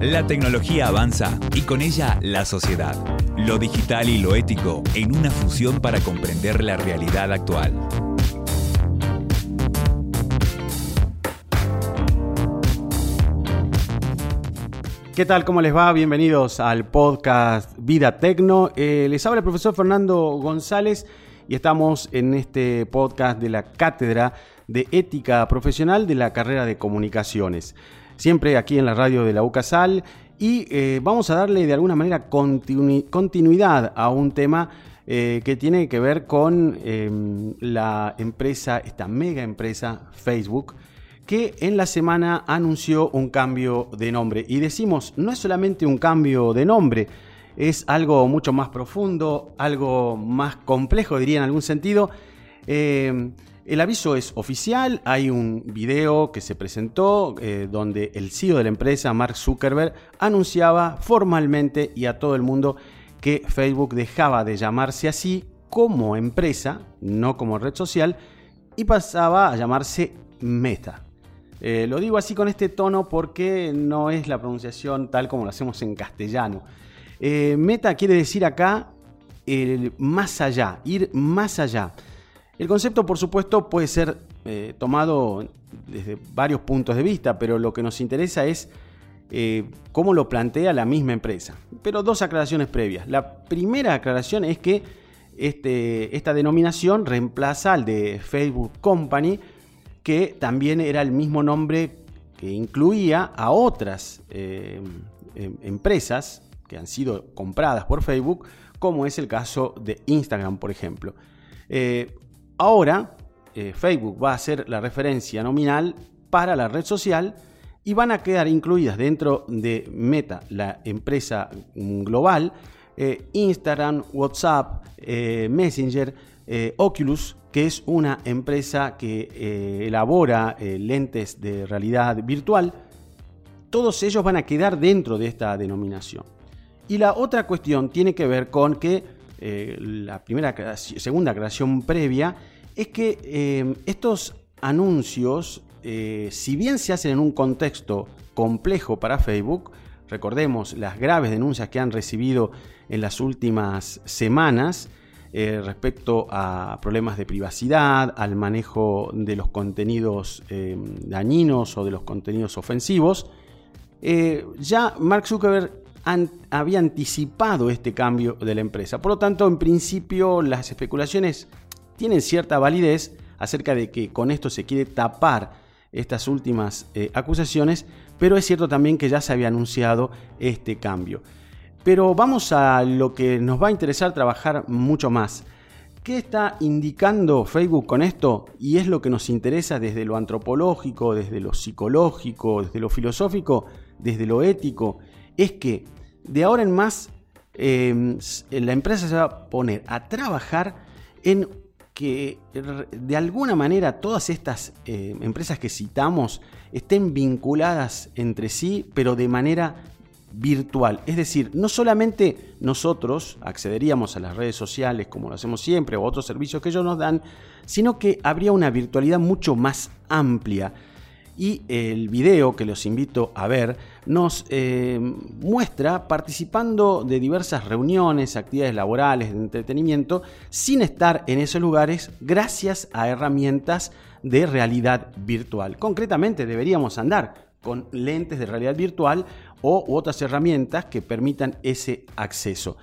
La tecnología avanza y con ella la sociedad. Lo digital y lo ético en una fusión para comprender la realidad actual. ¿Qué tal? ¿Cómo les va? Bienvenidos al podcast Vida Tecno. Eh, les habla el profesor Fernando González y estamos en este podcast de la Cátedra de Ética Profesional de la carrera de Comunicaciones. Siempre aquí en la radio de la UCASAL y eh, vamos a darle de alguna manera continuidad a un tema eh, que tiene que ver con em, la empresa, esta mega empresa Facebook que en la semana anunció un cambio de nombre. Y decimos, no es solamente un cambio de nombre, es algo mucho más profundo, algo más complejo, diría en algún sentido. Eh, el aviso es oficial, hay un video que se presentó eh, donde el CEO de la empresa, Mark Zuckerberg, anunciaba formalmente y a todo el mundo que Facebook dejaba de llamarse así como empresa, no como red social, y pasaba a llamarse Meta. Eh, lo digo así con este tono porque no es la pronunciación tal como lo hacemos en castellano. Eh, meta quiere decir acá más allá, ir más allá. El concepto, por supuesto, puede ser eh, tomado desde varios puntos de vista, pero lo que nos interesa es cómo lo plantea la misma empresa. Pero dos aclaraciones previas. La primera aclaración es que este, esta denominación reemplaza al de Facebook Company, que también era el mismo nombre que incluía a otras eh, em, empresas que han sido compradas por Facebook, como es el caso de Instagram, por ejemplo. Eh, ahora, eh, Facebook va a ser la referencia nominal para la red social y van a quedar incluidas dentro de Meta, la empresa global, Instagram, WhatsApp, Messenger, Oculus, que es una empresa que eh, elabora eh, lentes de realidad virtual, todos ellos van a quedar dentro de esta denominación. Y la otra cuestión tiene que ver con que eh, la primera segunda creación previa es que estos anuncios, si bien se hacen en un contexto complejo para Facebook, recordemos las graves denuncias que han recibido en las últimas semanas, eh, respecto a problemas de privacidad, al manejo de los contenidos eh, dañinos o de los contenidos ofensivos, eh, ya Mark Zuckerberg había anticipado este cambio de la empresa. Por lo tanto, en principio las especulaciones tienen cierta validez acerca de que con esto se quiere tapar estas últimas acusaciones, pero es cierto también que ya se había anunciado este cambio. Pero vamos a lo que nos va a interesar trabajar mucho más. ¿Qué está indicando Facebook con esto? Y es lo que nos interesa desde lo antropológico, desde lo psicológico, desde lo filosófico, desde lo ético. Es que de ahora en más em, la empresa se va a poner a trabajar en que de alguna manera todas estas em, empresas que citamos estén vinculadas entre sí, pero de manera virtual. Es decir, no solamente nosotros accederíamos a las redes sociales como lo hacemos siempre o a otros servicios que ellos nos dan, sino que habría una virtualidad mucho más amplia. Y el video que los invito a ver nos eh, muestra participando de diversas reuniones, actividades laborales, de entretenimiento, sin estar en esos lugares gracias a herramientas de realidad virtual. Concretamente deberíamos andar con lentes de realidad virtual o otras herramientas que permitan ese acceso.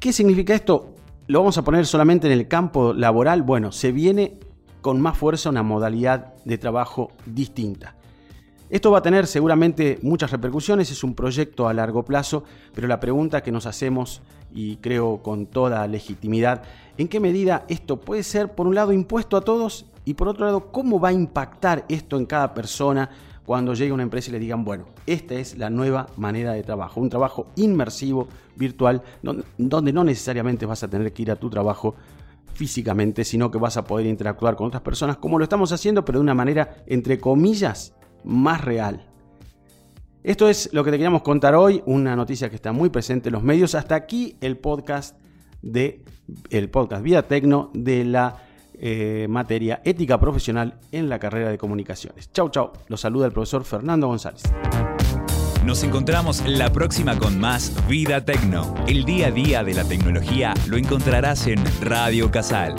¿Qué significa esto? ¿Lo vamos a poner solamente en el campo laboral? Bueno, se viene con más fuerza una modalidad de trabajo distinta. Esto va a tener seguramente muchas repercusiones, es un proyecto a largo plazo, pero la pregunta que nos hacemos, y creo con toda legitimidad, ¿en qué medida esto puede ser, por un lado, impuesto a todos y por otro lado, cómo va a impactar esto en cada persona cuando llegue una empresa y le digan, bueno, esta es la nueva manera de trabajo, un trabajo inmersivo, virtual, donde no necesariamente vas a tener que ir a tu trabajo físicamente, sino que vas a poder interactuar con otras personas como lo estamos haciendo, pero de una manera, entre comillas, más real. Esto es lo que te queríamos contar hoy, una noticia que está muy presente en los medios. Hasta aquí el podcast de el podcast Vida Tecno de la eh, materia ética profesional en la carrera de comunicaciones. Chau, chau. Los saluda el profesor Fernando González. Nos encontramos la próxima con más Vida Tecno. El día a día de la tecnología lo encontrarás en Radio Casal.